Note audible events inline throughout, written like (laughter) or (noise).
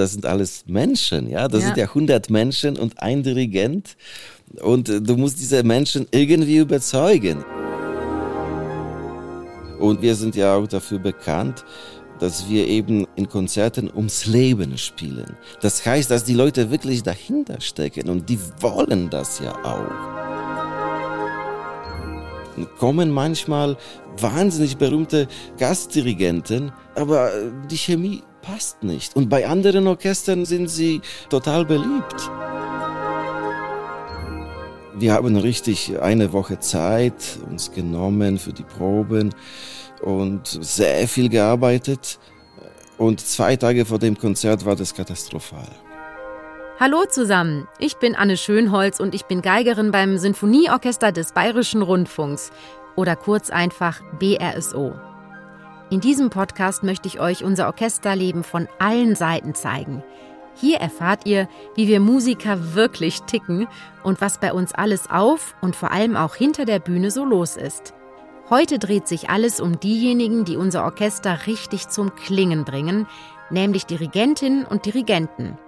das sind alles Menschen, ja. Das ja. sind ja 100 Menschen und ein Dirigent. Und äh, du musst diese Menschen irgendwie überzeugen. Und wir sind ja auch dafür bekannt, dass wir eben in Konzerten ums Leben spielen. Das heißt, dass die Leute wirklich dahinter stecken und die wollen das ja auch. Kommen manchmal wahnsinnig berühmte Gastdirigenten, aber die Chemie passt nicht. Und bei anderen Orchestern sind sie total beliebt. Wir haben richtig eine Woche Zeit uns genommen für die Proben und sehr viel gearbeitet. Und zwei Tage vor dem Konzert war das katastrophal. Hallo zusammen, ich bin Anne Schönholz und ich bin Geigerin beim Sinfonieorchester des Bayerischen Rundfunks oder kurz einfach BRSO. In diesem Podcast möchte ich euch unser Orchesterleben von allen Seiten zeigen. Hier erfahrt ihr, wie wir Musiker wirklich ticken und was bei uns alles auf und vor allem auch hinter der Bühne so los ist. Heute dreht sich alles um diejenigen, die unser Orchester richtig zum Klingen bringen, nämlich Dirigentinnen und Dirigenten.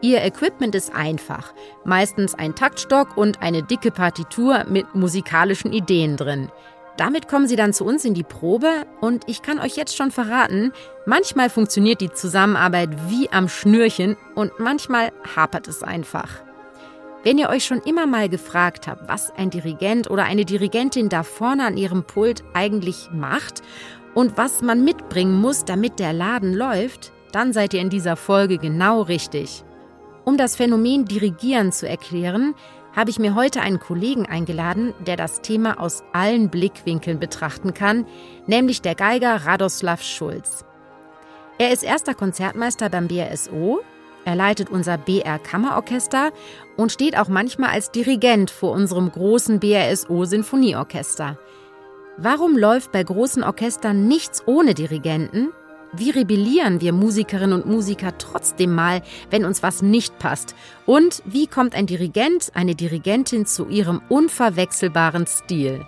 Ihr Equipment ist einfach, meistens ein Taktstock und eine dicke Partitur mit musikalischen Ideen drin. Damit kommen sie dann zu uns in die Probe und ich kann euch jetzt schon verraten, manchmal funktioniert die Zusammenarbeit wie am Schnürchen und manchmal hapert es einfach. Wenn ihr euch schon immer mal gefragt habt, was ein Dirigent oder eine Dirigentin da vorne an ihrem Pult eigentlich macht und was man mitbringen muss, damit der Laden läuft, dann seid ihr in dieser Folge genau richtig. Um das Phänomen Dirigieren zu erklären, habe ich mir heute einen Kollegen eingeladen, der das Thema aus allen Blickwinkeln betrachten kann, nämlich der Geiger Radoslav Schulz. Er ist erster Konzertmeister beim BRSO, er leitet unser BR Kammerorchester und steht auch manchmal als Dirigent vor unserem großen BRSO Sinfonieorchester. Warum läuft bei großen Orchestern nichts ohne Dirigenten? Wie rebellieren wir Musikerinnen und Musiker trotzdem mal, wenn uns was nicht passt? Und wie kommt ein Dirigent, eine Dirigentin zu ihrem unverwechselbaren Stil?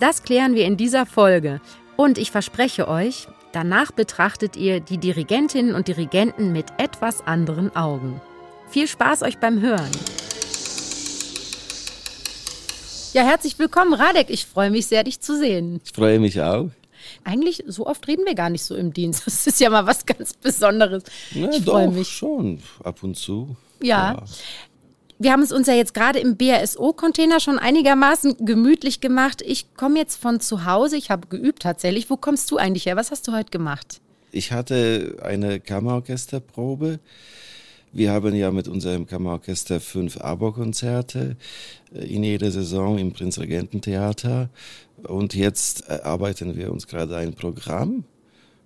Das klären wir in dieser Folge. Und ich verspreche euch, danach betrachtet ihr die Dirigentinnen und Dirigenten mit etwas anderen Augen. Viel Spaß euch beim Hören. Ja, herzlich willkommen, Radek. Ich freue mich sehr, dich zu sehen. Ich freue mich auch. Eigentlich, so oft reden wir gar nicht so im Dienst. (laughs) Das ist ja mal was ganz Besonderes. Ja, ich freue mich. schon, ab und zu. ja. ja wir haben es uns ja jetzt gerade im BRSO-Container schon einigermaßen gemütlich gemacht. Ich komme jetzt von zu Hause, ich habe geübt tatsächlich. Wo kommst du eigentlich her? Was hast du heute gemacht? Ich hatte eine Kammerorchesterprobe. Wir haben ja mit unserem Kammerorchester fünf Abo-Konzerte äh, in jeder Saison im Prinzregententheater. Und jetzt erarbeiten wir uns gerade ein Programm.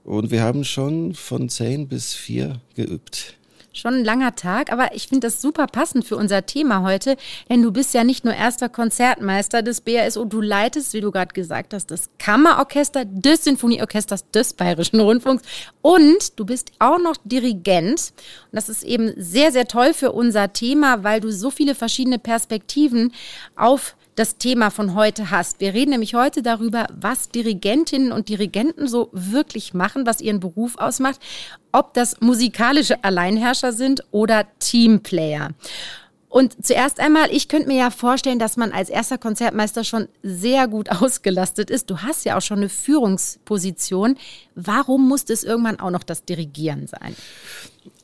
Und wir haben schon von zehn bis vier geübt. Schon ein langer Tag, aber ich finde das super passend für unser Thema heute, denn du bist ja nicht nur erster Konzertmeister des BRSO, du leitest, wie du gerade gesagt hast, das Kammerorchester des Sinfonieorchesters des Bayerischen Rundfunks und du bist auch noch Dirigent. Und das ist eben sehr, sehr toll für unser Thema, weil du so viele verschiedene Perspektiven auf das Thema von heute hast. Wir reden nämlich heute darüber, was Dirigentinnen und Dirigenten so wirklich machen, was ihren Beruf ausmacht, ob das musikalische Alleinherrscher sind oder Teamplayer. Und zuerst einmal, ich könnte mir ja vorstellen, dass man als erster Konzertmeister schon sehr gut (laughs) ausgelastet ist. Du hast ja auch schon eine Führungsposition. Warum musste es irgendwann auch noch das Dirigieren sein?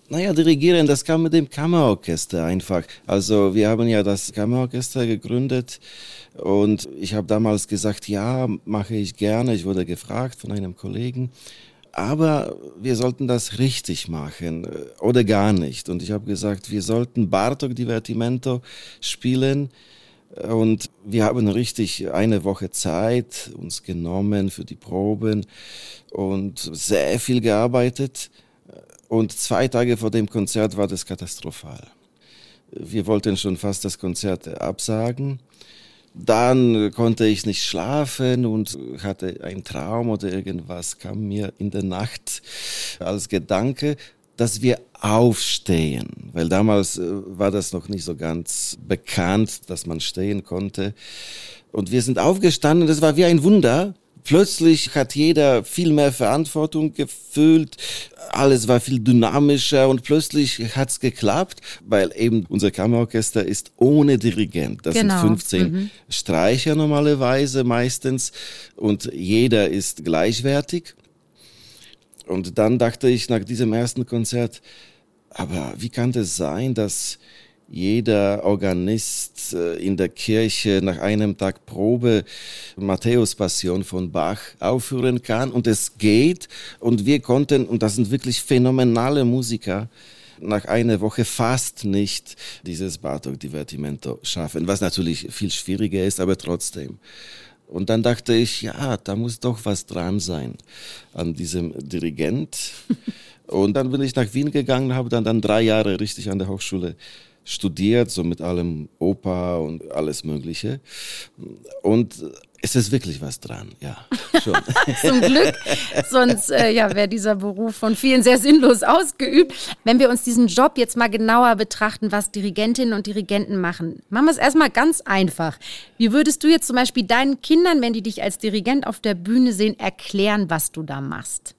Naja, dirigieren, das kam mit dem Kammerorchester einfach. Also wir haben ja das Kammerorchester gegründet und ich habe damals gesagt, ja, mache ich gerne. Ich wurde gefragt von einem Kollegen. Aber wir sollten das richtig machen äh, oder gar nicht. Und ich habe gesagt, wir sollten Bartok Divertimento spielen. Und wir haben richtig eine Woche Zeit uns genommen für die Proben und sehr viel gearbeitet. Und zwei Tage vor dem Konzert war das katastrophal. Wir wollten schon fast das Konzert absagen. Dann konnte ich nicht schlafen und hatte einen Traum oder irgendwas kam mir in der Nacht als Gedanke, dass wir aufstehen, weil damals äh, war das noch nicht so ganz bekannt, dass man stehen konnte. Und wir sind aufgestanden, das war wie ein Wunder plötzlich hat jeder viel mehr Verantwortung gefühlt, alles war viel dynamischer und plötzlich hat's geklappt, weil eben unser Kammerorchester ist ohne Dirigent. Das genau. sind 15 mhm. Streicher normalerweise meistens und jeder ist gleichwertig. Und dann dachte ich nach diesem ersten Konzert, aber wie kann das sein, dass jeder Organist äh, in der Kirche nach einem Tag Probe Matthäus Passion von Bach aufführen kann und es geht und wir konnten, und das sind wirklich phänomenale Musiker, nach einer Woche fast nicht dieses Bartok Divertimento schaffen, was natürlich viel schwieriger ist, aber trotzdem. Und dann dachte ich, ja, da muss doch was dran sein an diesem Dirigent. (laughs) und dann bin ich nach Wien gegangen, habe dann, dann drei Jahre richtig an der Hochschule studiert, so mit allem Oper und alles Mögliche. Und es ist wirklich was dran, ja. Schon. (laughs) Zum Glück, sonst äh, ja, wäre dieser Beruf von vielen sehr sinnlos ausgeübt. Wenn wir uns diesen Job jetzt mal genauer betrachten, was Dirigentinnen und Dirigenten machen, machen wir es erstmal ganz einfach. Wie würdest du jetzt zum Beispiel deinen Kindern, wenn die dich als Dirigent auf der Bühne sehen, erklären, was du da machst?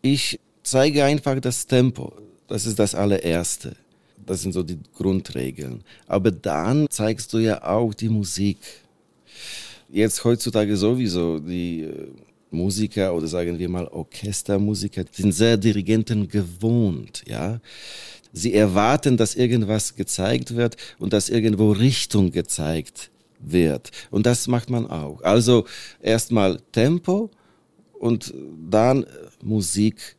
Ich zeige einfach das Tempo. Das ist das allererste. Das sind so die Grundregeln. Aber dann zeigst du ja auch die Musik. Jetzt heutzutage sowieso die äh, Musiker oder sagen wir mal Orchestermusiker sind sehr Dirigenten gewohnt, ja. Sie erwarten, dass irgendwas gezeigt wird und dass irgendwo Richtung gezeigt wird. Und das macht man auch. Also erstmal Tempo und dann Musik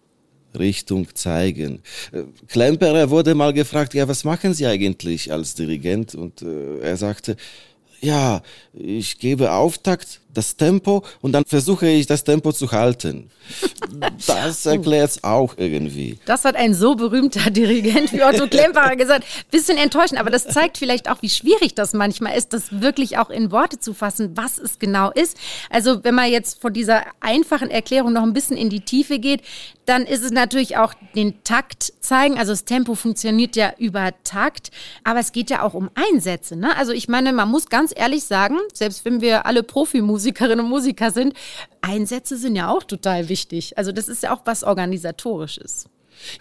Richtung zeigen. Äh, Klemperer wurde mal gefragt, ja, was machen Sie eigentlich als Dirigent? Und äh, er sagte, ja, ich gebe Auftakt, das Tempo und dann versuche ich das Tempo zu halten. (laughs) Das erklärt es auch irgendwie. Das hat ein so berühmter (laughs) Dirigent wie Otto Klemperer gesagt. Bisschen enttäuschend, aber das zeigt vielleicht auch, wie schwierig das manchmal ist, das wirklich auch in Worte zu fassen, was es genau ist. Also wenn man jetzt von dieser einfachen Erklärung noch ein bisschen in die Tiefe geht, dann ist es natürlich auch den Takt zeigen. Also das Tempo funktioniert ja über Takt, aber es geht ja auch um Einsätze. Ne? Also ich meine, man muss ganz ehrlich sagen, selbst wenn wir alle Profimusikerinnen und Musiker sind, Einsätze sind ja auch total wichtig. Also das ist ja auch was organisatorisches.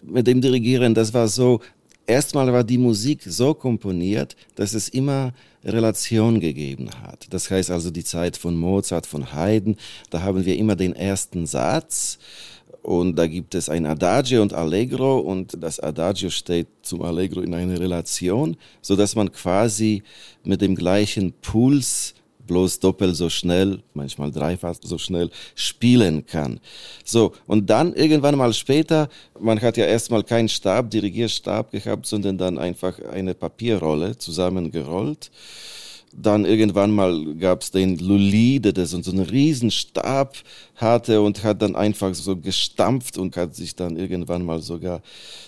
Mit dem Dirigieren, das war so, erstmal war die Musik so komponiert, dass es immer Relation gegeben hat. Das heißt also die Zeit von Mozart, von Haydn, da haben wir immer den ersten Satz und da gibt es ein Adagio und Allegro und das Adagio steht zum Allegro in einer Relation, so dass man quasi mit dem gleichen Puls bloß doppelt so schnell, manchmal dreifach so schnell spielen kann. So, und dann irgendwann mal später, man hat ja erstmal keinen Stab, Dirigierstab gehabt, sondern dann einfach eine Papierrolle zusammengerollt. Dann irgendwann mal gab es den Lully, der so einen riesen Stab hatte und hat dann einfach so gestampft und hat sich dann irgendwann mal sogar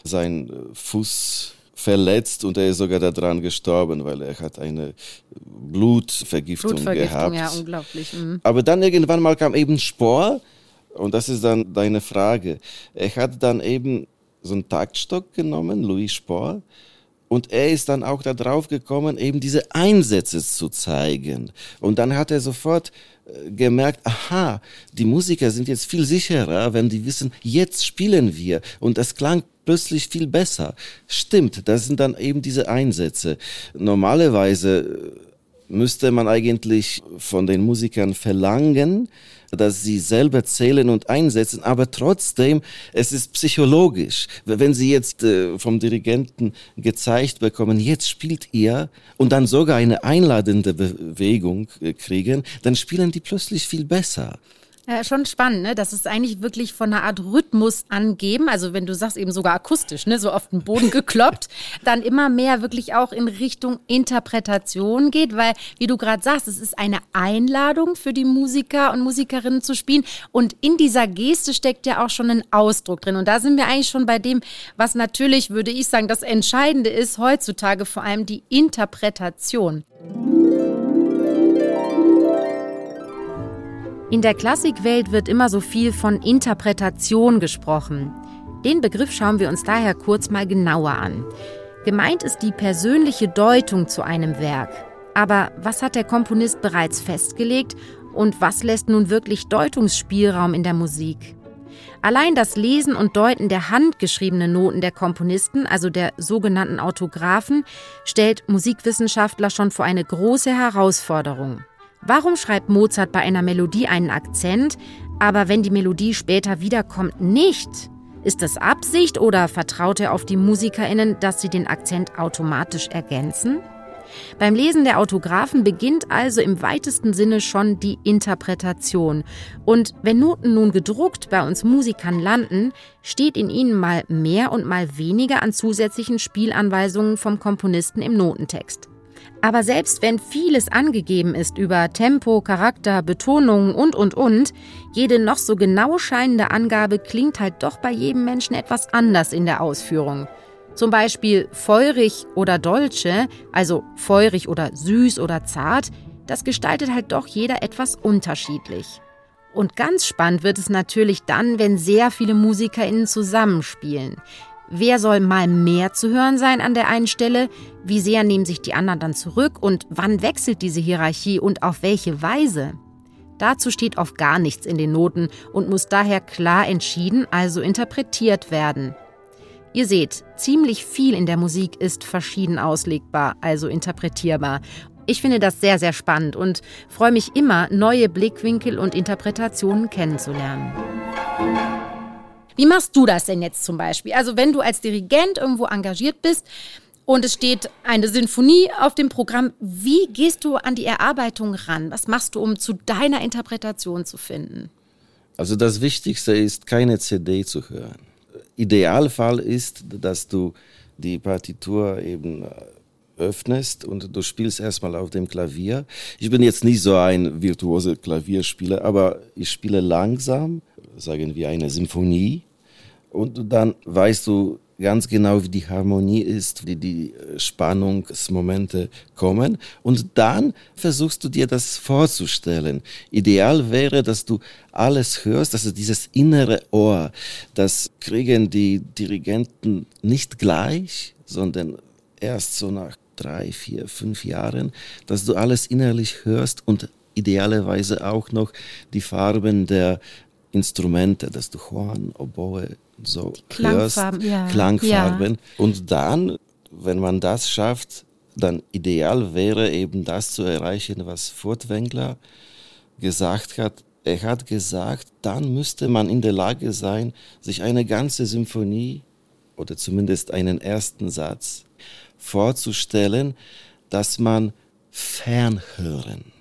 sein Fuß verletzt und er ist sogar daran gestorben, weil er hat eine Blutvergiftung, Blutvergiftung gehabt. Ja, unglaublich. Mhm. Aber dann irgendwann mal kam eben Spor und das ist dann deine Frage. Er hat dann eben so einen Taktstock genommen, Louis Spor, und er ist dann auch darauf gekommen, eben diese Einsätze zu zeigen. Und dann hat er sofort äh, gemerkt, aha, die Musiker sind jetzt viel sicherer, wenn die wissen, jetzt spielen wir. Und das klang plötzlich viel besser. Stimmt, das sind dann eben diese Einsätze. Normalerweise äh, müsste man eigentlich von den Musikern verlangen, dass sie selber zählen und einsetzen, aber trotzdem, es ist psychologisch. Wenn sie jetzt äh, vom Dirigenten gezeigt bekommen, jetzt spielt ihr und dann sogar eine einladende Bewegung äh, kriegen, dann spielen die plötzlich viel besser. Ja, schon spannend, ne? Das ist eigentlich wirklich von einer Art Rhythmus angeben. Also wenn du sagst eben sogar akustisch, ne, so auf den Boden gekloppt, (laughs) dann immer mehr wirklich auch in Richtung Interpretation geht, weil, wie du gerade sagst, es ist eine Einladung für die Musiker und Musikerinnen zu spielen. Und in dieser Geste steckt ja auch schon ein Ausdruck drin. Und da sind wir eigentlich schon bei dem, was natürlich, würde ich sagen, das Entscheidende ist heutzutage vor allem die Interpretation. In der Klassikwelt wird immer so viel von Interpretation gesprochen. Den Begriff schauen wir uns daher kurz mal genauer an. Gemeint ist die persönliche Deutung zu einem Werk. Aber was hat der Komponist bereits festgelegt und was lässt nun wirklich Deutungsspielraum in der Musik? Allein das Lesen und Deuten der handgeschriebenen Noten der Komponisten, also der sogenannten Autographen, stellt Musikwissenschaftler schon vor eine große Herausforderung. Warum schreibt Mozart bei einer Melodie einen Akzent, aber wenn die Melodie später wiederkommt, nicht? Ist das Absicht oder vertraut er auf die Musikerinnen, dass sie den Akzent automatisch ergänzen? Beim Lesen der Autographen beginnt also im weitesten Sinne schon die Interpretation. Und wenn Noten nun gedruckt bei uns Musikern landen, steht in ihnen mal mehr und mal weniger an zusätzlichen Spielanweisungen vom Komponisten im Notentext. Aber selbst wenn vieles angegeben ist über Tempo, Charakter, Betonungen und, und, und, jede noch so genau scheinende Angabe klingt halt doch bei jedem Menschen etwas anders in der Ausführung. Zum Beispiel feurig oder dolce, also feurig oder süß oder zart, das gestaltet halt doch jeder etwas unterschiedlich. Und ganz spannend wird es natürlich dann, wenn sehr viele MusikerInnen zusammenspielen. Wer soll mal mehr zu hören sein an der einen Stelle? Wie sehr nehmen sich die anderen dann zurück? Und wann wechselt diese Hierarchie und auf welche Weise? Dazu steht oft gar nichts in den Noten und muss daher klar entschieden, also interpretiert werden. Ihr seht, ziemlich viel in der Musik ist verschieden auslegbar, also interpretierbar. Ich finde das sehr, sehr spannend und freue mich immer, neue Blickwinkel und Interpretationen kennenzulernen. Wie machst du das denn jetzt zum Beispiel? Also wenn du als Dirigent irgendwo engagiert bist und es steht eine Sinfonie auf dem Programm, wie gehst du an die Erarbeitung ran? Was machst du, um zu deiner Interpretation zu finden? Also das Wichtigste ist, keine CD zu hören. Idealfall ist, dass du die Partitur eben äh, öffnest und du spielst erstmal auf dem Klavier. Ich bin jetzt nicht so ein virtuoser Klavierspieler, aber ich spiele langsam, sagen wir eine Symphonie. Und dann weißt du ganz genau, wie die Harmonie ist, wie die äh, Spannungsmomente kommen. Und dann versuchst du dir das vorzustellen. Ideal wäre, dass du alles hörst, also dieses innere Ohr. Das kriegen die Dirigenten nicht gleich, sondern erst so nach drei, vier, fünf Jahren, dass du alles innerlich hörst und idealerweise auch noch die Farben der Instrumente, dass du Horn, Oboe, so Klangfarben, hörst, ja. Klangfarben. Ja. Und dann, wenn man das schafft, dann ideal wäre eben das zu erreichen, was Furtwängler gesagt hat. Er hat gesagt, dann müsste man in der Lage sein, sich eine ganze Symphonie oder zumindest einen ersten Satz vorzustellen, dass man fernhören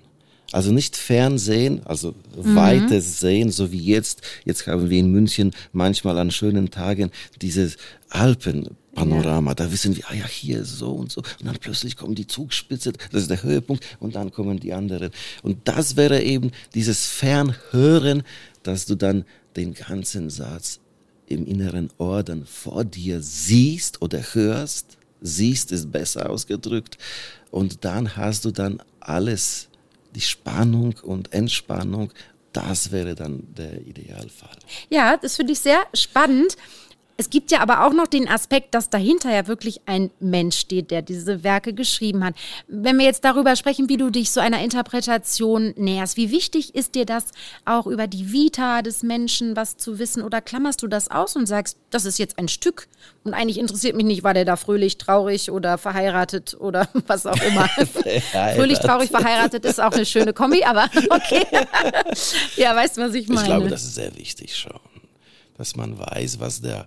also nicht Fernsehen, also mhm. weites Sehen, so wie jetzt. Jetzt haben wir in München manchmal an schönen Tagen dieses Alpenpanorama. Ja. Da wissen wir, ah ja, hier so und so. Und dann plötzlich kommen die Zugspitze, das ist der Höhepunkt, und dann kommen die anderen. Und das wäre eben dieses Fernhören, dass du dann den ganzen Satz im inneren Ohr dann vor dir siehst oder hörst. Siehst ist besser ausgedrückt. Und dann hast du dann alles die Spannung und Entspannung, das wäre dann der Idealfall. Ja, das finde ich sehr spannend. Es gibt ja aber auch noch den Aspekt, dass dahinter ja wirklich ein Mensch steht, der diese Werke geschrieben hat. Wenn wir jetzt darüber sprechen, wie du dich so einer Interpretation näherst, wie wichtig ist dir das auch über die Vita des Menschen was zu wissen oder klammerst du das aus und sagst, das ist jetzt ein Stück und eigentlich interessiert mich nicht, war der da fröhlich, traurig oder verheiratet oder (laughs) was auch immer. (laughs) fröhlich, traurig, verheiratet ist auch eine schöne Kombi, aber okay. (laughs) ja, weißt du, was ich meine? Ich glaube, das ist sehr wichtig schon dass man weiß, was der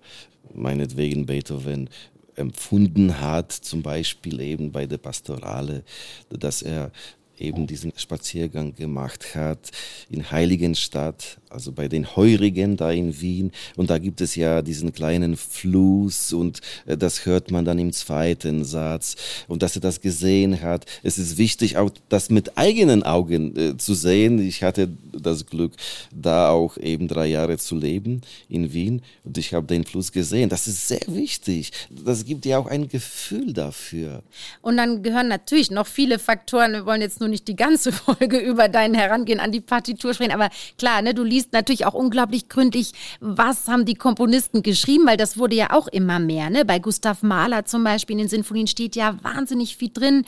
meinetwegen Beethoven empfunden hat, zum Beispiel eben bei der Pastorale, dass er eben diesen Spaziergang gemacht hat in Heiligenstadt, also bei den Heurigen da in Wien. Und da gibt es ja diesen kleinen Fluss und äh, das hört man dann im zweiten Satz. Und dass er das gesehen hat. Es ist wichtig, auch das mit eigenen Augen äh, zu sehen. Ich hatte das Glück, da auch eben drei Jahre zu leben in Wien und ich habe den Fluss gesehen. Das ist sehr wichtig. Das gibt ja auch ein Gefühl dafür. Und dann gehören natürlich noch viele Faktoren. Wir wollen jetzt nur nicht die ganze (laughs) Folge über dein Herangehen an die Partitur sprechen, aber klar, ne, du liest liest natürlich auch unglaublich gründlich, was haben die Komponisten geschrieben, weil das wurde ja auch immer mehr. Ne? Bei Gustav Mahler zum Beispiel in den Sinfonien steht ja wahnsinnig viel drin.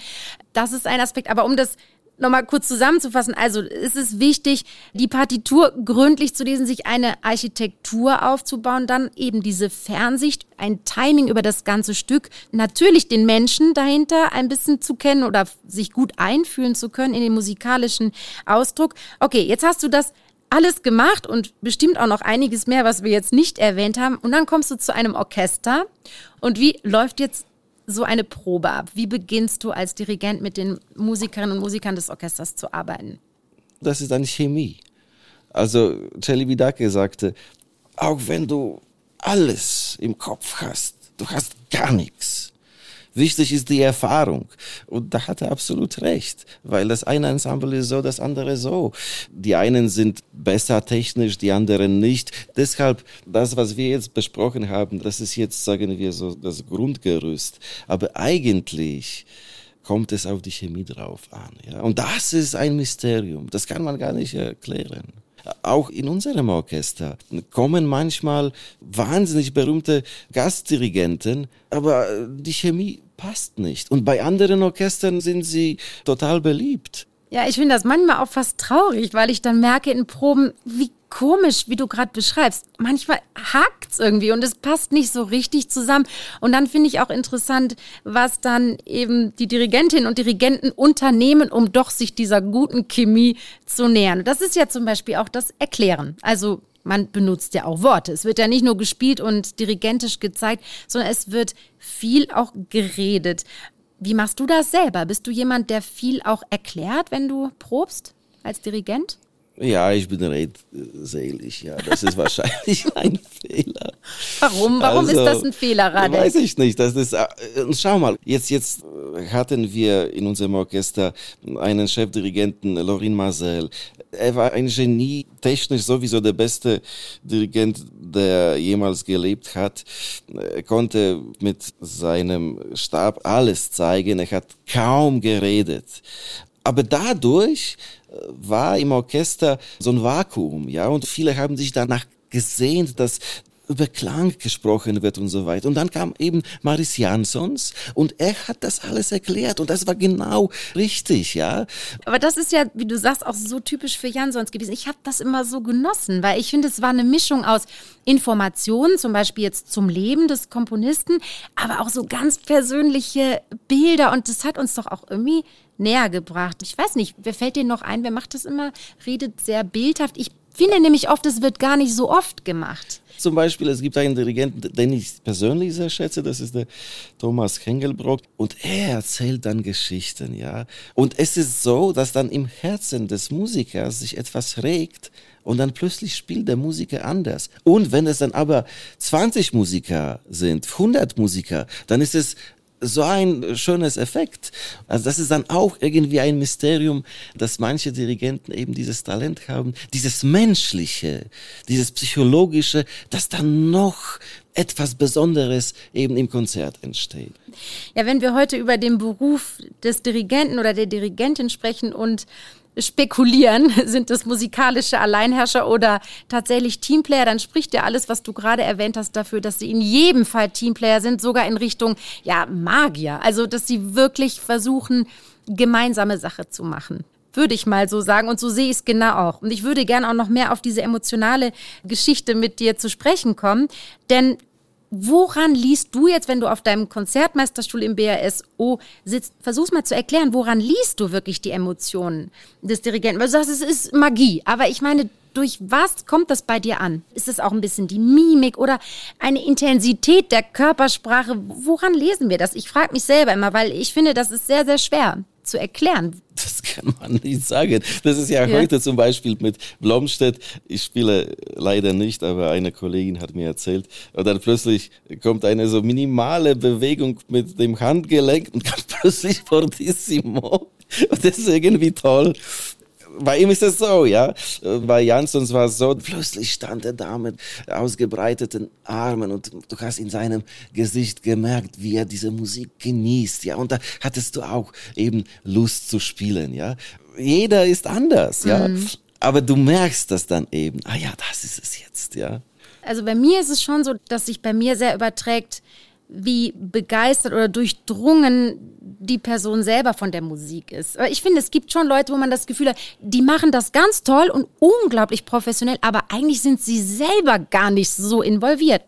Das ist ein Aspekt. Aber um das nochmal kurz zusammenzufassen, also es ist wichtig, die Partitur gründlich zu lesen, sich eine Architektur aufzubauen, dann eben diese Fernsicht, ein Timing über das ganze Stück, natürlich den Menschen dahinter ein bisschen zu kennen oder sich gut einfühlen zu können in den musikalischen Ausdruck. Okay, jetzt hast du das alles gemacht und bestimmt auch noch einiges mehr, was wir jetzt nicht erwähnt haben. Und dann kommst du zu einem Orchester. Und wie läuft jetzt so eine Probe ab? Wie beginnst du als Dirigent mit den Musikerinnen und Musikern des Orchesters zu arbeiten? Das ist eine Chemie. Also Celi Vidake sagte, auch wenn du alles im Kopf hast, du hast gar nichts. Wichtig ist die Erfahrung. Und da hat er absolut recht, weil das eine Ensemble ist so, das andere so. Die einen sind besser technisch, die anderen nicht. Deshalb, das, was wir jetzt besprochen haben, das ist jetzt, sagen wir so, das Grundgerüst. Aber eigentlich, kommt es auf die Chemie drauf an. Ja? Und das ist ein Mysterium. Das kann man gar nicht erklären. Auch in unserem Orchester kommen manchmal wahnsinnig berühmte Gastdirigenten, aber die Chemie passt nicht. Und bei anderen Orchestern sind sie total beliebt. Ja, ich finde das manchmal auch fast traurig, weil ich dann merke in Proben, wie komisch, wie du gerade beschreibst. Manchmal hakt es irgendwie und es passt nicht so richtig zusammen. Und dann finde ich auch interessant, was dann eben die Dirigentinnen und Dirigenten unternehmen, um doch sich dieser guten Chemie zu nähern. Das ist ja zum Beispiel auch das Erklären. Also man benutzt ja auch Worte. Es wird ja nicht nur gespielt und dirigentisch gezeigt, sondern es wird viel auch geredet. Wie machst du das selber? Bist du jemand, der viel auch erklärt, wenn du probst als Dirigent? Ja, ich bin redselig, ja. Das ist (laughs) wahrscheinlich ein Fehler. Warum? Warum also, ist das ein Fehler, Radek? Weiß ich nicht. Das ist, äh, schau mal, jetzt, jetzt hatten wir in unserem Orchester einen Chefdirigenten, Lorin Marcel. Er war ein Genie, technisch sowieso der beste Dirigent, der jemals gelebt hat. Er konnte mit seinem Stab alles zeigen. Er hat kaum geredet. Aber dadurch war im Orchester so ein Vakuum, ja, und viele haben sich danach gesehnt, dass über Klang gesprochen wird und so weiter. Und dann kam eben Maris Jansons und er hat das alles erklärt und das war genau richtig, ja. Aber das ist ja, wie du sagst, auch so typisch für Jansons gewesen. Ich habe das immer so genossen, weil ich finde, es war eine Mischung aus Informationen, zum Beispiel jetzt zum Leben des Komponisten, aber auch so ganz persönliche Bilder und das hat uns doch auch irgendwie näher gebracht. Ich weiß nicht, wer fällt dir noch ein? Wer macht das immer? Redet sehr bildhaft. Ich finde nämlich oft, es wird gar nicht so oft gemacht. Zum Beispiel, es gibt einen Dirigenten, den ich persönlich sehr schätze, das ist der Thomas Hengelbrock. Und er erzählt dann Geschichten, ja. Und es ist so, dass dann im Herzen des Musikers sich etwas regt und dann plötzlich spielt der Musiker anders. Und wenn es dann aber 20 Musiker sind, 100 Musiker, dann ist es so ein schönes Effekt. Also das ist dann auch irgendwie ein Mysterium, dass manche Dirigenten eben dieses Talent haben, dieses Menschliche, dieses Psychologische, dass dann noch etwas Besonderes eben im Konzert entsteht. Ja, wenn wir heute über den Beruf des Dirigenten oder der Dirigentin sprechen und spekulieren, (laughs) sind das musikalische Alleinherrscher oder tatsächlich Teamplayer, dann spricht ja alles, was du gerade erwähnt hast, dafür, dass sie in jedem Fall Teamplayer sind, sogar in Richtung, ja, Magier. Also, dass sie wirklich versuchen, gemeinsame Sache zu machen würde ich mal so sagen. Und so sehe ich es genau auch. Und ich würde gerne auch noch mehr auf diese emotionale Geschichte mit dir zu sprechen kommen. Denn Woran liest du jetzt, wenn du auf deinem Konzertmeisterstuhl im BASO sitzt? Versuch's mal zu erklären, woran liest du wirklich die Emotionen des Dirigenten? Weil du sagst, es ist Magie, aber ich meine, durch was kommt das bei dir an? Ist es auch ein bisschen die Mimik oder eine Intensität der Körpersprache? Woran lesen wir das? Ich frage mich selber immer, weil ich finde, das ist sehr, sehr schwer zu erklären. (laughs) Das kann man nicht sagen. Das ist ja, ja, heute zum Beispiel mit Blomstedt. Ich spiele leider nicht, aber eine Kollegin hat mir erzählt. Und dann plötzlich kommt eine so minimale Bewegung mit dem Handgelenk und kommt (laughs) plötzlich fortissimo. Und das ist irgendwie toll bei ihm ist es so, ja. Bei Jansons war es so, plötzlich stand er da mit ausgebreiteten Armen und du hast in seinem Gesicht gemerkt, wie er diese Musik genießt, ja. Und da hattest du auch eben Lust zu spielen, ja. Jeder ist anders, ja. Mhm. Aber du merkst das dann eben, ah ja, das ist es jetzt, ja. Also bei mir ist es schon so, dass sich bei mir sehr überträgt, wie begeistert oder durchdrungen die Person selber von der Musik ist. Aber ich finde, es gibt schon Leute, wo man das Gefühl hat, die machen das ganz toll und unglaublich professionell, aber eigentlich sind sie selber gar nicht so involviert.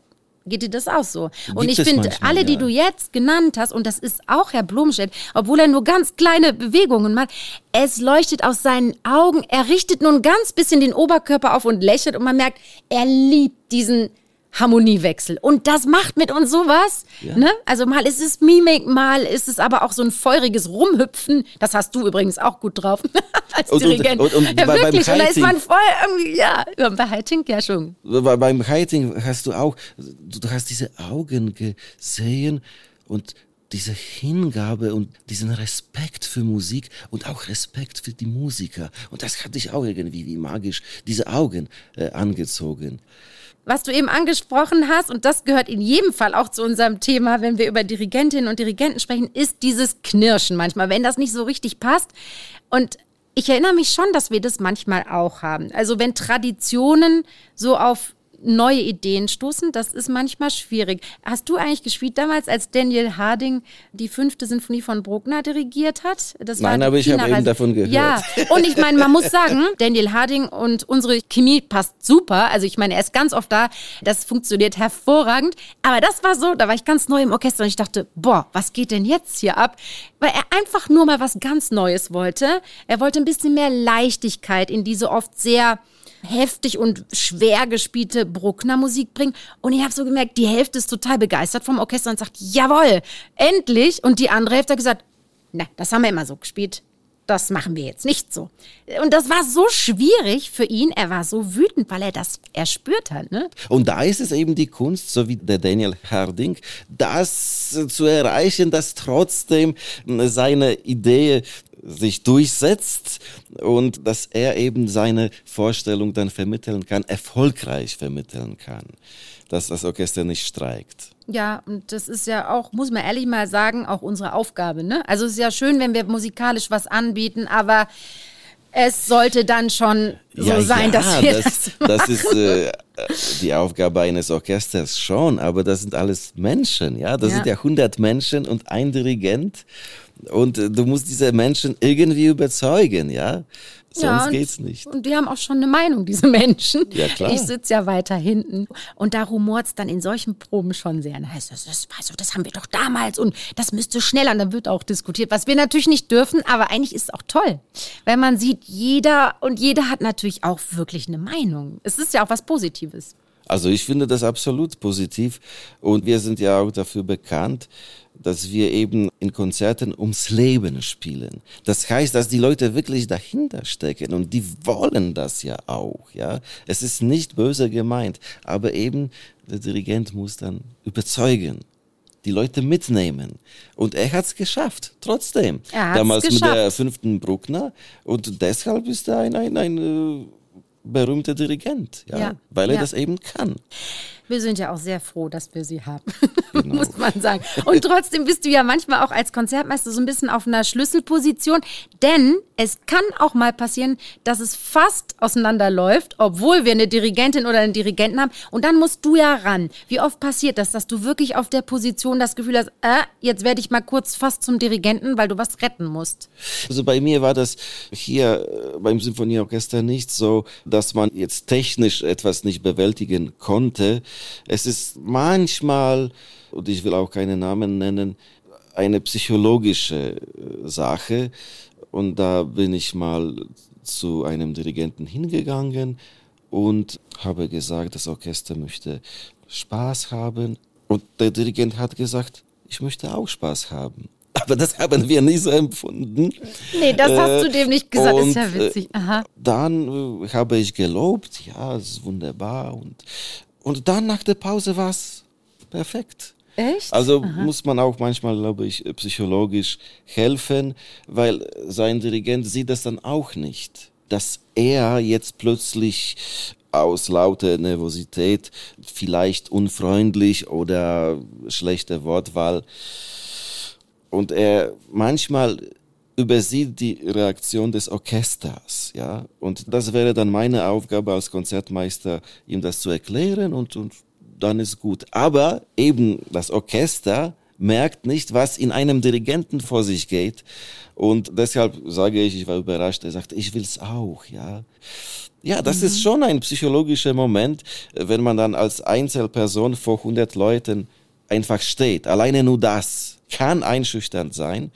Geht dir das auch so? Gibt und ich finde, alle, die ja. du jetzt genannt hast, und das ist auch Herr Blumstedt, obwohl er nur ganz kleine Bewegungen macht, es leuchtet aus seinen Augen, er richtet nur ein ganz bisschen den Oberkörper auf und lächelt und man merkt, er liebt diesen Harmoniewechsel. Und das macht mit uns sowas. Ja. Ne? Also mal ist es Mimik, mal ist es aber auch so ein feuriges Rumhüpfen. Das hast du übrigens auch gut drauf (laughs) als Und- und- Dirigent. und- und ja, bei- beim wirklich. Und da ist man voll irgendwie, ja, bei Heiting ja schon. Bei- Beim Kiting hast du auch, du hast diese Augen gesehen und diese Hingabe und diesen Respekt für Musik und auch Respekt für die Musiker. Und das hat dich auch irgendwie wie magisch diese Augen äh, angezogen. was du eben angesprochen hast, und das gehört in jedem Fall auch zu unserem Thema, wenn wir über Dirigentinnen und Dirigenten sprechen, ist dieses Knirschen manchmal, wenn das nicht so richtig passt. Und ich erinnere mich schon, dass wir das manchmal auch haben. Also wenn Traditionen so auf neue Ideen stoßen, das ist manchmal schwierig. Hast du eigentlich gespielt damals, als Daniel Harding die fünfte Sinfonie von Bruckner dirigiert hat? Das Nein, aber ich habe eben davon gehört. Ja, und ich meine, man muss sagen, (laughs) Daniel Harding und unsere Chemie passt super. Also ich meine, er ist ganz oft da. Das funktioniert hervorragend. Aber das war so, da war ich ganz neu im Orchester und ich dachte, boah, was geht denn jetzt hier ab? Weil er einfach nur mal was ganz Neues wollte. Er wollte ein bisschen mehr Leichtigkeit in diese oft sehr heftig und schwer gespielte Bruckner Musik bringen. Und ich habe so gemerkt, die Hälfte ist total begeistert vom Orchester und sagt, jawohl, endlich. Und die andere Hälfte hat gesagt, na, das haben wir immer so gespielt. Das machen wir jetzt nicht so. Und das war so schwierig für ihn. Er war so wütend, weil er das erspürt hat. Ne? Und da ist es eben die Kunst, so wie der Daniel Harding, das zu erreichen, dass trotzdem seine Idee sich durchsetzt und dass er eben seine Vorstellung dann vermitteln kann, erfolgreich vermitteln kann, dass das Orchester nicht streikt. Ja, und das ist ja auch, muss man ehrlich mal sagen, auch unsere Aufgabe. Ne? Also es ist ja schön, wenn wir musikalisch was anbieten, aber es sollte dann schon so sein, dass wir das, das, (laughs) das ist äh, die Aufgabe eines Orchesters schon, aber das sind alles Menschen, ja, das Ja. sind ja 100 Menschen und ein Dirigent und äh, du musst diese Menschen irgendwie überzeugen, ja, sonst Ja, und- geht's nicht. Und die haben auch schon eine Meinung, diese Menschen. Ja, klar. Ich sitze ja weiter hinten. Und da rumort es dann in solchen Proben schon sehr. Na, heißt das, das, also, das haben wir doch damals und das müsste schneller. Und dann wird auch diskutiert, was wir natürlich nicht dürfen, aber eigentlich ist es auch toll. Weil man sieht, jeder und jeder hat natürlich auch wirklich eine Meinung. Es ist ja auch was Positives. Also ich finde das absolut positiv und wir sind ja auch dafür bekannt, dass wir eben in Konzerten ums Leben spielen. Das heißt, dass die Leute wirklich dahinter stecken und die wollen das ja auch, ja. Es ist nicht böse gemeint, aber eben der Dirigent muss dann überzeugen. Die Leute mitnehmen. Und er hat es geschafft, trotzdem. Damals mit der geschafft. fünften Bruckner. Und deshalb ist er ein, ein, ein äh, berühmter Dirigent, ja, Ja, weil er ja. das eben kann. Wir sind ja auch sehr froh, dass wir sie haben, (laughs) Genau. muss man sagen. Und trotzdem bist du ja manchmal auch als Konzertmeister so ein bisschen auf einer Schlüsselposition, denn es kann auch mal passieren, dass es fast auseinanderläuft, obwohl wir eine Dirigentin oder einen Dirigenten haben. Und dann musst du ja ran. Wie oft passiert das, dass du wirklich auf der Position das Gefühl hast, äh, jetzt werde ich mal kurz fast zum Dirigenten, weil du was retten musst. Also bei mir war das hier äh, beim Symphonieorchester nicht so, dass man jetzt technisch etwas nicht bewältigen konnte. Es ist manchmal, und ich will auch keine Namen nennen, eine psychologische äh, Sache. Und da bin ich mal zu einem Dirigenten hingegangen und habe gesagt, das Orchester möchte Spaß haben. Und der Dirigent hat gesagt, ich möchte auch Spaß haben. (laughs) Aber das haben wir nie so empfunden. Nee, das hast Äh, du dem nicht gesagt. ist ja und, äh, witzig. Aha. Dann äh, habe ich gelobt, ja, es ist wunderbar. Und, und dann nach der Pause war es perfekt. Echt? Also muss man auch manchmal, glaube ich, psychologisch helfen, weil sein Dirigent sieht das dann auch nicht, dass er jetzt plötzlich aus lauter Nervosität, vielleicht unfreundlich oder schlechte Wortwahl, und er manchmal übersieht die Reaktion des Orchesters, ja. Und das wäre dann meine Aufgabe als Konzertmeister, ihm das zu erklären und, und dann ist gut. Aber eben das Orchester merkt nicht, was in einem Dirigenten vor sich geht. Und deshalb sage ich, ich war überrascht, er sagte, ich will's auch, ja. Ja, das mhm. ist schon ein psychologischer Moment, wenn man dann als Einzelperson vor 100 Leuten einfach steht. Alleine nur das kann einschüchternd sein.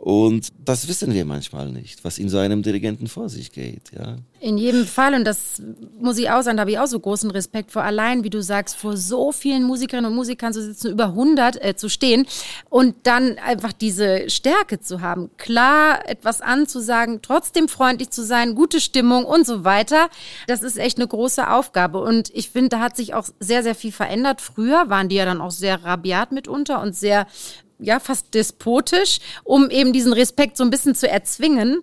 Und das wissen wir manchmal nicht, was in so einem Dirigenten vor sich geht. Ja. In jedem Fall, und das muss ich auch sagen, da habe ich auch so großen Respekt vor, allein, wie du sagst, vor so vielen Musikerinnen und Musikern zu sitzen, über 100 äh, zu stehen und dann einfach diese Stärke zu haben, klar etwas anzusagen, trotzdem freundlich zu sein, gute Stimmung und so weiter. Das ist echt eine große Aufgabe. Und ich finde, da hat sich auch sehr, sehr viel verändert. Früher waren die ja dann auch sehr rabiat mitunter und sehr ja fast despotisch, um eben diesen Respekt so ein bisschen zu erzwingen.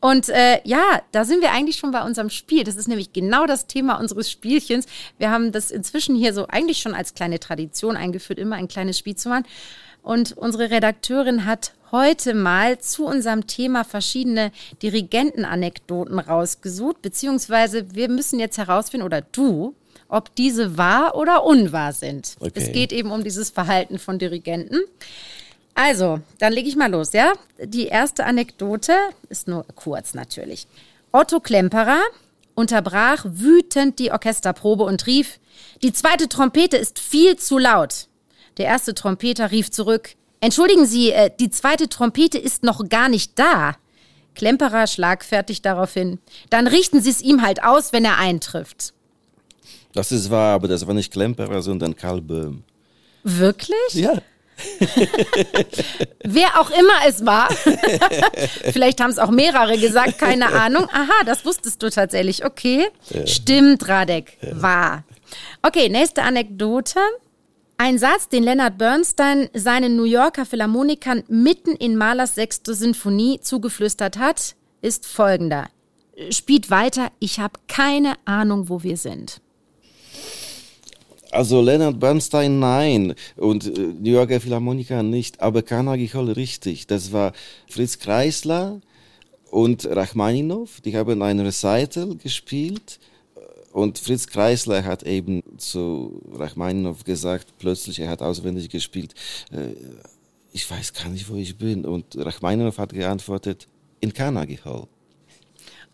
Und äh, ja, da sind wir eigentlich schon bei unserem Spiel. Das ist nämlich genau das Thema unseres Spielchens. Wir haben das inzwischen hier so eigentlich schon als kleine Tradition eingeführt, immer ein kleines Spiel zu machen. Und unsere Redakteurin hat heute mal zu unserem Thema verschiedene Dirigentenanekdoten rausgesucht, beziehungsweise wir müssen jetzt herausfinden, oder du, ob diese wahr oder unwahr sind. Okay. Es geht eben um dieses Verhalten von Dirigenten. Also, dann lege ich mal los, ja? Die erste Anekdote ist nur kurz natürlich. Otto Klemperer unterbrach wütend die Orchesterprobe und rief, die zweite Trompete ist viel zu laut. Der erste Trompeter rief zurück, entschuldigen Sie, äh, die zweite Trompete ist noch gar nicht da. Klemperer schlagfertig daraufhin, dann richten Sie es ihm halt aus, wenn er eintrifft. Das ist wahr, aber das war nicht Klemperer, sondern Karl Böhm. Wirklich? Ja. (laughs) Wer auch immer es war. (laughs) Vielleicht haben es auch mehrere gesagt, keine Ahnung. Aha, das wusstest du tatsächlich. Okay. Ja. Stimmt, Radek. Ja. War. Okay, nächste Anekdote. Ein Satz, den Leonard Bernstein seinen New Yorker Philharmonikern mitten in Mahlers sechste Sinfonie zugeflüstert hat, ist folgender. Spielt weiter, ich habe keine Ahnung, wo wir sind. Also Leonard Bernstein nein und äh, New Yorker Philharmoniker nicht, aber Carnegie Hall richtig. Das war Fritz Kreisler und Rachmaninow, die haben ein Recital gespielt und Fritz Kreisler hat eben zu Rachmaninow gesagt, plötzlich, er hat auswendig gespielt, äh, ich weiß gar nicht, wo ich bin. Und Rachmaninow hat geantwortet, in Carnegie Hall.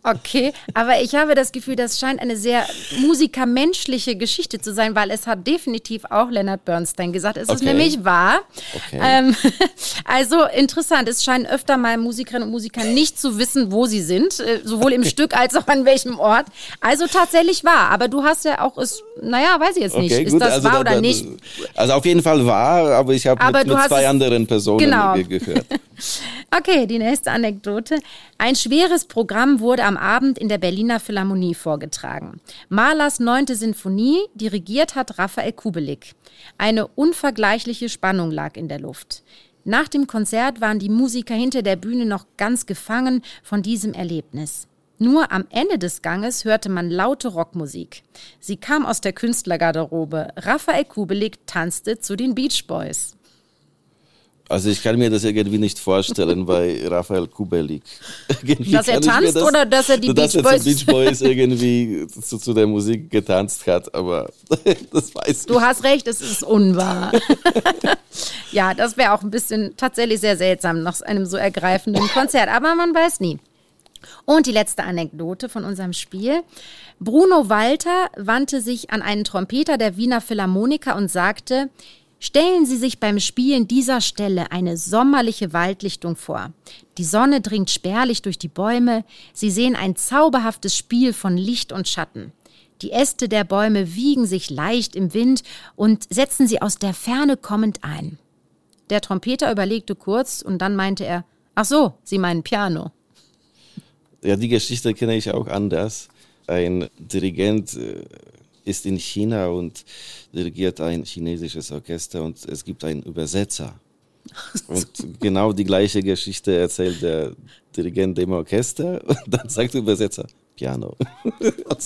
Okay, aber ich habe das Gefühl, das scheint eine sehr musikermenschliche Geschichte zu sein, weil es hat definitiv auch Leonard Bernstein gesagt. Es okay. ist nämlich wahr. Okay. Ähm, (laughs) also interessant, es scheinen öfter mal Musikerinnen und Musiker nicht zu wissen, wo sie sind, äh, sowohl im Stück als auch an welchem Ort. Also tatsächlich wahr, aber du hast ja auch es, naja, weiß ich jetzt nicht, ist das also wahr oder nicht? Also auf jeden Fall wahr, aber ich habe mit, mit zwei anderen Personen genau. gehört. (laughs) Okay, die nächste Anekdote. Ein schweres Programm wurde am Abend in der Berliner Philharmonie vorgetragen. Mahlers neunte Sinfonie, dirigiert hat Raphael Kubelik. Eine unvergleichliche Spannung lag in der Luft. Nach dem Konzert waren die Musiker hinter der Bühne noch ganz gefangen von diesem Erlebnis. Nur am Ende des Ganges hörte man laute Rockmusik. Sie kam aus der Künstlergarderobe. Raphael Kubelik tanzte zu den Beach Boys. Also ich kann mir das irgendwie nicht vorstellen (laughs) bei Raphael Kubelik. (laughs) dass er tanzt das, oder dass er die Beach Boys... Dass er Beach Boys irgendwie zu, zu, der Musik getanzt hat, aber (laughs) das weiß ich. Du hast recht, es ist unwahr. ja, das wäre auch ein bisschen tatsächlich sehr seltsam nach einem so ergreifenden Konzert, aber man weiß nie. Und die letzte Anekdote von unserem Spiel. Bruno Walter wandte sich an einen Trompeter der Wiener Philharmoniker und sagte, Stellen Sie sich beim Spielen dieser Stelle eine sommerliche Waldlichtung vor. Die Sonne dringt spärlich durch die Bäume, Sie sehen ein zauberhaftes Spiel von Licht und Schatten. Die Äste der Bäume wiegen sich leicht im Wind und setzen sie aus der Ferne kommend ein. Der Trompeter überlegte kurz und dann meinte er, ach so, Sie meinen Piano. Ja, die Geschichte kenne ich auch anders. Ein Dirigent äh, ist in China und dirigiert ein chinesisches Orchester und es gibt einen Übersetzer. (laughs) Und genau die gleiche Geschichte erzählt der Dirigent dem Orchester (laughs) und dann sagt der Übersetzer, Piano.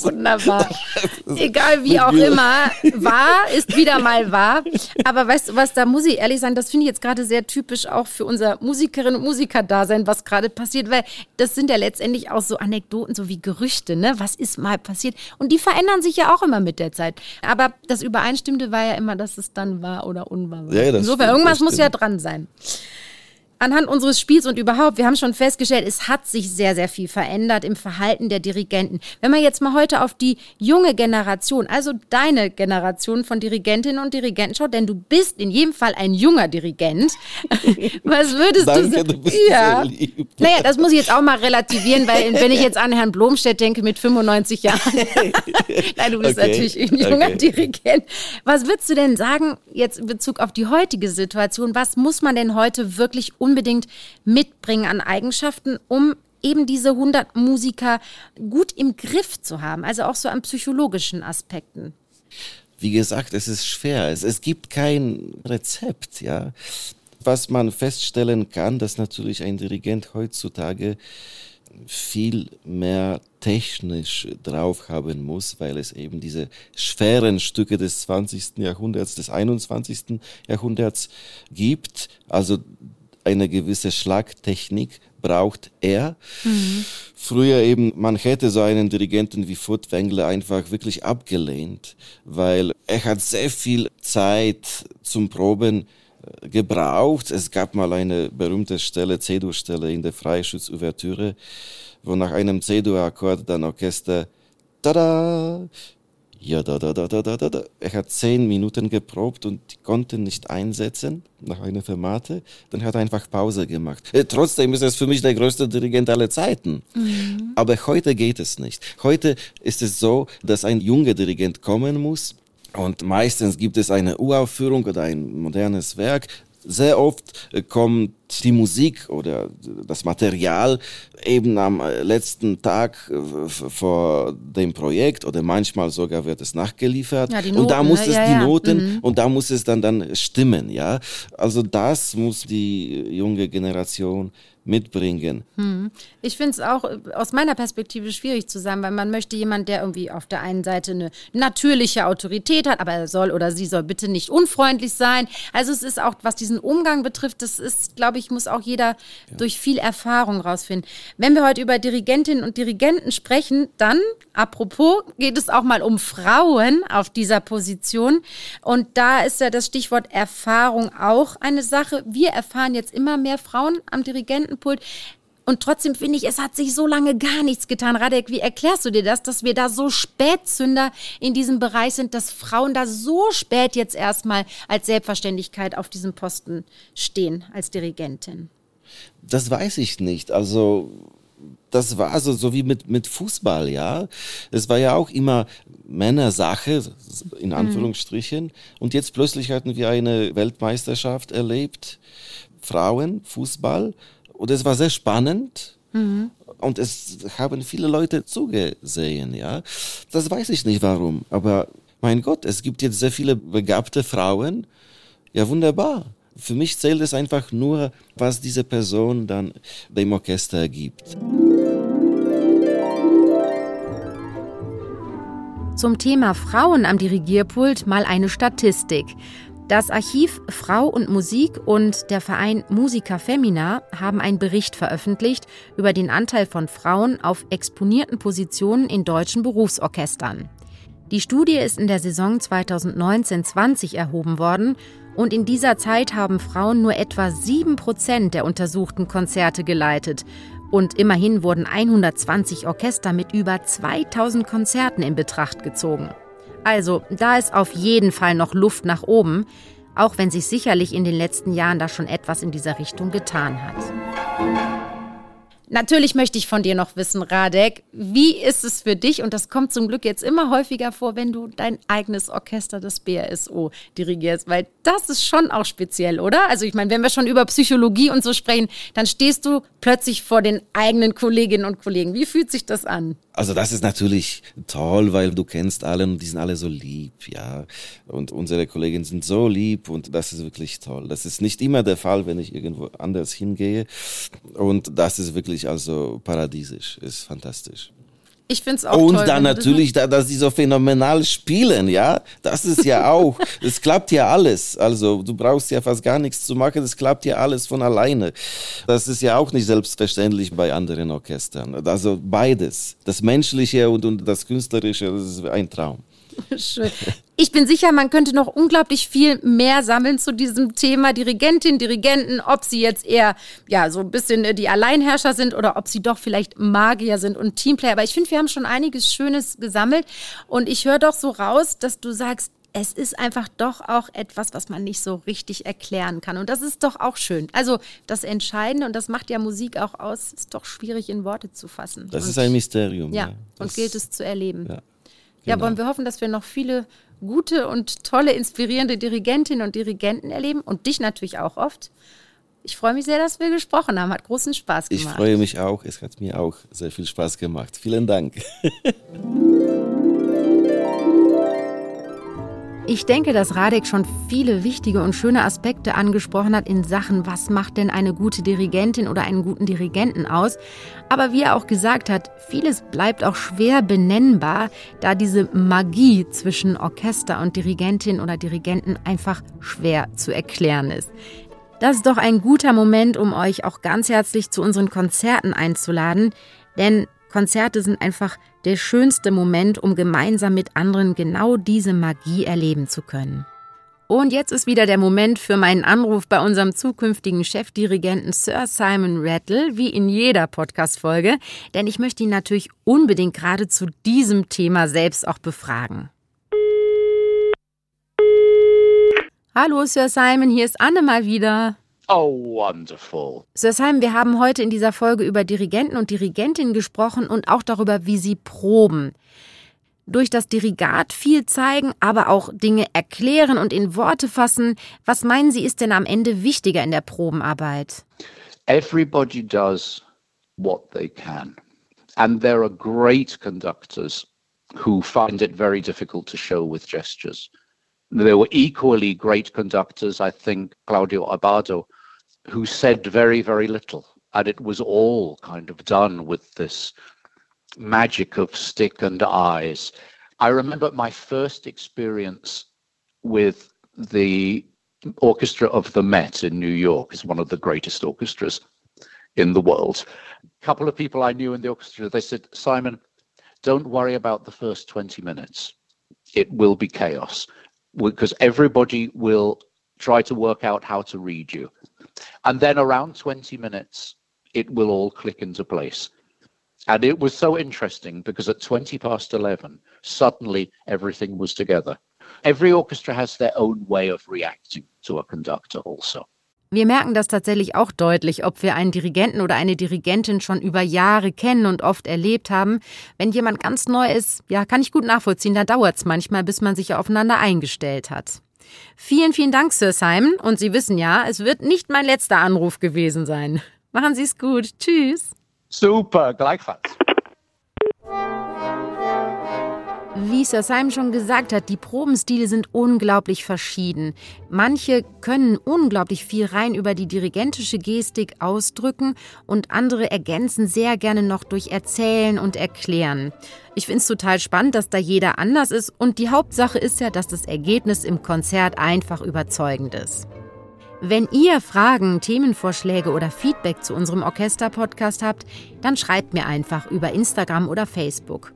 Wunderbar. (laughs) Egal wie auch immer, wahr ist wieder mal wahr. Aber weißt du was, da muss ich ehrlich sagen, das finde ich jetzt gerade sehr typisch auch für unser Musikerinnen und Musiker-Dasein, was gerade passiert, weil das sind ja letztendlich auch so Anekdoten, so wie Gerüchte, ne? Was ist mal passiert? Und die verändern sich ja auch immer mit der Zeit. Aber das Übereinstimmende war ja immer, dass es dann wahr oder unwahr war. Ja, Insofern, stimmt, irgendwas muss ja dran sein anhand unseres Spiels und überhaupt, wir haben schon festgestellt, es hat sich sehr, sehr viel verändert im Verhalten der Dirigenten. Wenn man jetzt mal heute auf die junge Generation, also deine Generation von Dirigentinnen und Dirigenten schaut, denn du bist in jedem Fall ein junger Dirigent. (laughs) Was würdest Danke, du sagen? Du bist ja. Sehr lieb. Naja, das muss ich jetzt auch mal relativieren, weil (laughs) wenn ich jetzt an Herrn Blomstedt denke mit 95 Jahren. (laughs) Nein, du bist okay. natürlich ein junger okay. Dirigent. Was würdest du denn sagen, jetzt in Bezug auf die heutige Situation, was muss man denn heute wirklich unbedingt mitbringen an Eigenschaften, um eben diese 100 Musiker gut im Griff zu haben, also auch so an psychologischen Aspekten? Wie gesagt, es ist schwer. Es, es gibt kein Rezept, ja. Was man feststellen kann, dass natürlich ein Dirigent heutzutage viel mehr technisch drauf haben muss, weil es eben diese schweren Stücke des 20. Jahrhunderts, des 21. Jahrhunderts gibt. Also eine gewisse Schlagtechnik braucht er. Mhm. Früher eben, man hätte so einen Dirigenten wie Furtwängler einfach wirklich abgelehnt, weil er hat sehr viel Zeit zum Proben äh, gebraucht. Es gab mal eine berühmte Stelle, C-Dur-Stelle in der Freischütz-Ouvertüre, wo nach einem C-Dur-Akkord dann Orchester tada, ja, da, da, da, da, da, da. Er hat zehn Minuten geprobt und konnte nicht einsetzen nach einer Fermate. Dann hat er einfach Pause gemacht. Äh, trotzdem ist er für mich der größte Dirigent aller Zeiten. Mhm. Aber heute geht es nicht. Heute ist es so, dass ein junger Dirigent kommen muss. Und meistens gibt es eine Uraufführung oder ein modernes Werk sehr oft äh, kommt die Musik oder das Material eben am äh, letzten Tag äh, vor dem Projekt oder manchmal sogar wird es nachgeliefert ja, Noten, und da muss ne? es ja, die ja. Noten mhm. und da muss es dann dann stimmen ja also das muss die junge Generation mitbringen. Hm. Ich finde es auch äh, aus meiner Perspektive schwierig zu sagen, weil man möchte jemand, der irgendwie auf der einen Seite eine natürliche Autorität hat, aber er soll oder sie soll bitte nicht unfreundlich sein. Also es ist auch, was diesen Umgang betrifft, das ist, glaube ich, muss auch jeder ja. durch viel Erfahrung rausfinden. Wenn wir heute über Dirigentinnen und Dirigenten sprechen, dann, apropos, geht es auch mal um Frauen auf dieser Position. Und da ist ja das Stichwort Erfahrung auch eine Sache. Wir erfahren jetzt immer mehr Frauen am Dirigenten Pult. Und trotzdem finde ich, es hat sich so lange gar nichts getan. Radek, wie erklärst du dir das, dass wir da so Spätzünder in diesem Bereich sind, dass Frauen da so spät jetzt erstmal als Selbstverständlichkeit auf diesem Posten stehen als Dirigentin? Das weiß ich nicht. Also das war so, so wie mit, mit Fußball, ja. Es war ja auch immer Männersache, in mhm. Anführungsstrichen. Und jetzt plötzlich hatten wir eine Weltmeisterschaft erlebt. Frauen, Fußball. Und es war sehr spannend. Mhm. Und es haben viele Leute zugesehen, ja. Das weiß ich nicht warum. Aber mein Gott, es gibt jetzt sehr viele begabte Frauen. Ja, wunderbar. Für mich zählt es einfach nur, was diese Person dann dem Orchester gibt. Zum Thema Frauen am Dirigierpult mal eine Statistik. Das Archiv Frau und Musik und der Verein Musica Femina haben einen Bericht veröffentlicht über den Anteil von Frauen auf exponierten Positionen in deutschen Berufsorchestern. Die Studie ist in der Saison 2019-20 erhoben worden und in dieser Zeit haben Frauen nur etwa 7 Prozent der untersuchten Konzerte geleitet. Und immerhin wurden 120 Orchester mit über 2000 Konzerten in Betracht gezogen. Also, da ist auf jeden Fall noch Luft nach oben, auch wenn sich sicherlich in den letzten Jahren da schon etwas in dieser Richtung getan hat. Natürlich möchte ich von dir noch wissen, Radek, wie ist es für dich, und das kommt zum Glück jetzt immer häufiger vor, wenn du dein eigenes Orchester, das BRSO, dirigierst, weil das ist schon auch speziell, oder? Also ich meine, wenn wir schon über Psychologie und so sprechen, dann stehst du plötzlich vor den eigenen Kolleginnen und Kollegen. Wie fühlt sich das an? Also das ist natürlich toll, weil du kennst alle und die sind alle so lieb, ja. Und unsere Kolleginnen sind so lieb und das ist wirklich toll. Das ist nicht immer der Fall, wenn ich irgendwo anders hingehe. Und das ist wirklich also paradiesisch, ist fantastisch. Ich finde es auch Und toll. dann natürlich, da, dass sie so phänomenal spielen, ja. Das ist ja (laughs) auch, es klappt ja alles. Also du brauchst ja fast gar nichts zu machen, es klappt ja alles von alleine. Das ist ja auch nicht selbstverständlich bei anderen Orchestern. Also beides, das Menschliche und, und das Künstlerische, das ist ein Traum. (laughs) Schön. Ich bin sicher, man könnte noch unglaublich viel mehr sammeln zu diesem Thema Dirigentin, Dirigenten, ob sie jetzt eher ja so ein bisschen äh, die Alleinherrscher sind oder ob sie doch vielleicht Magier sind und Teamplayer. Aber ich finde, wir haben schon einiges Schönes gesammelt und ich höre doch so raus, dass du sagst, es ist einfach doch auch etwas, was man nicht so richtig erklären kann. Und das ist doch auch schön. Also das Entscheidende, und das macht ja Musik auch aus, ist doch schwierig in Worte zu fassen. Das und, ist ein Mysterium. Ja, Ja, und gilt es zu erleben. Ja, Ja, genau. wollen wir hoffen, dass wir noch viele gute und tolle, inspirierende Dirigentinnen und Dirigenten erleben und dich natürlich auch oft. Ich freue mich sehr, dass wir gesprochen haben. Hat großen Spaß Ich gemacht. freue mich auch. Es hat mir auch sehr viel Spaß gemacht. Vielen Dank. (laughs) Ich denke, dass Radek schon viele wichtige und schöne Aspekte angesprochen hat in Sachen, was macht denn eine gute Dirigentin oder einen guten Dirigenten aus. Aber wie er auch gesagt hat, vieles bleibt auch schwer benennbar, da diese Magie zwischen Orchester und Dirigentin oder Dirigenten einfach schwer zu erklären ist. Das ist doch ein guter Moment, um euch auch ganz herzlich zu unseren Konzerten einzuladen, denn Konzerte sind einfach der schönste Moment, um gemeinsam mit anderen genau diese Magie erleben zu können. Und jetzt ist wieder der Moment für meinen Anruf bei unserem zukünftigen Chefdirigenten Sir Simon Rattle, wie in jeder Podcast-Folge, denn ich möchte ihn natürlich unbedingt gerade zu diesem Thema selbst auch befragen. Hallo Sir Simon, hier ist Anne mal wieder. Oh, wonderful. Simon, wir haben heute in dieser Folge über Dirigenten und Dirigentinnen gesprochen und auch darüber, wie sie proben. Durch das Dirigat viel zeigen, aber auch Dinge erklären und in Worte fassen. Was meinen Sie, ist denn am Ende wichtiger in der Probenarbeit? Everybody does what they can. And there are great conductors who find it very difficult to show with gestures. There were equally great conductors, I think, Claudio Abado, who said very, very little. And it was all kind of done with this magic of stick and eyes. I remember my first experience with the orchestra of the Met in New York is one of the greatest orchestras in the world. A couple of people I knew in the orchestra, they said, Simon, don't worry about the first 20 minutes. It will be chaos because everybody will try to work out how to read you. And then around 20 minutes, it will all click into place. And it was so interesting because at 20 past 11, suddenly everything was together. Every orchestra has their own way of reacting to a conductor, also. Wir merken das tatsächlich auch deutlich, ob wir einen Dirigenten oder eine Dirigentin schon über Jahre kennen und oft erlebt haben. Wenn jemand ganz neu ist, ja, kann ich gut nachvollziehen, da dauert es manchmal, bis man sich aufeinander eingestellt hat. Vielen, vielen Dank, Sir Simon. Und Sie wissen ja, es wird nicht mein letzter Anruf gewesen sein. Machen Sie es gut. Tschüss. Super, gleichfalls. Wie Sir Simon schon gesagt hat, die Probenstile sind unglaublich verschieden. Manche können unglaublich viel rein über die dirigentische Gestik ausdrücken und andere ergänzen sehr gerne noch durch Erzählen und Erklären. Ich finde es total spannend, dass da jeder anders ist und die Hauptsache ist ja, dass das Ergebnis im Konzert einfach überzeugend ist. Wenn ihr Fragen, Themenvorschläge oder Feedback zu unserem Orchester-Podcast habt, dann schreibt mir einfach über Instagram oder Facebook.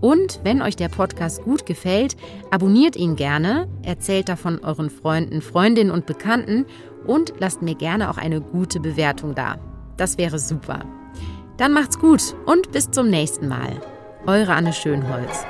Und wenn euch der Podcast gut gefällt, abonniert ihn gerne, erzählt davon euren Freunden, Freundinnen und Bekannten und lasst mir gerne auch eine gute Bewertung da. Das wäre super. Dann macht's gut und bis zum nächsten Mal. Eure Anne Schönholz.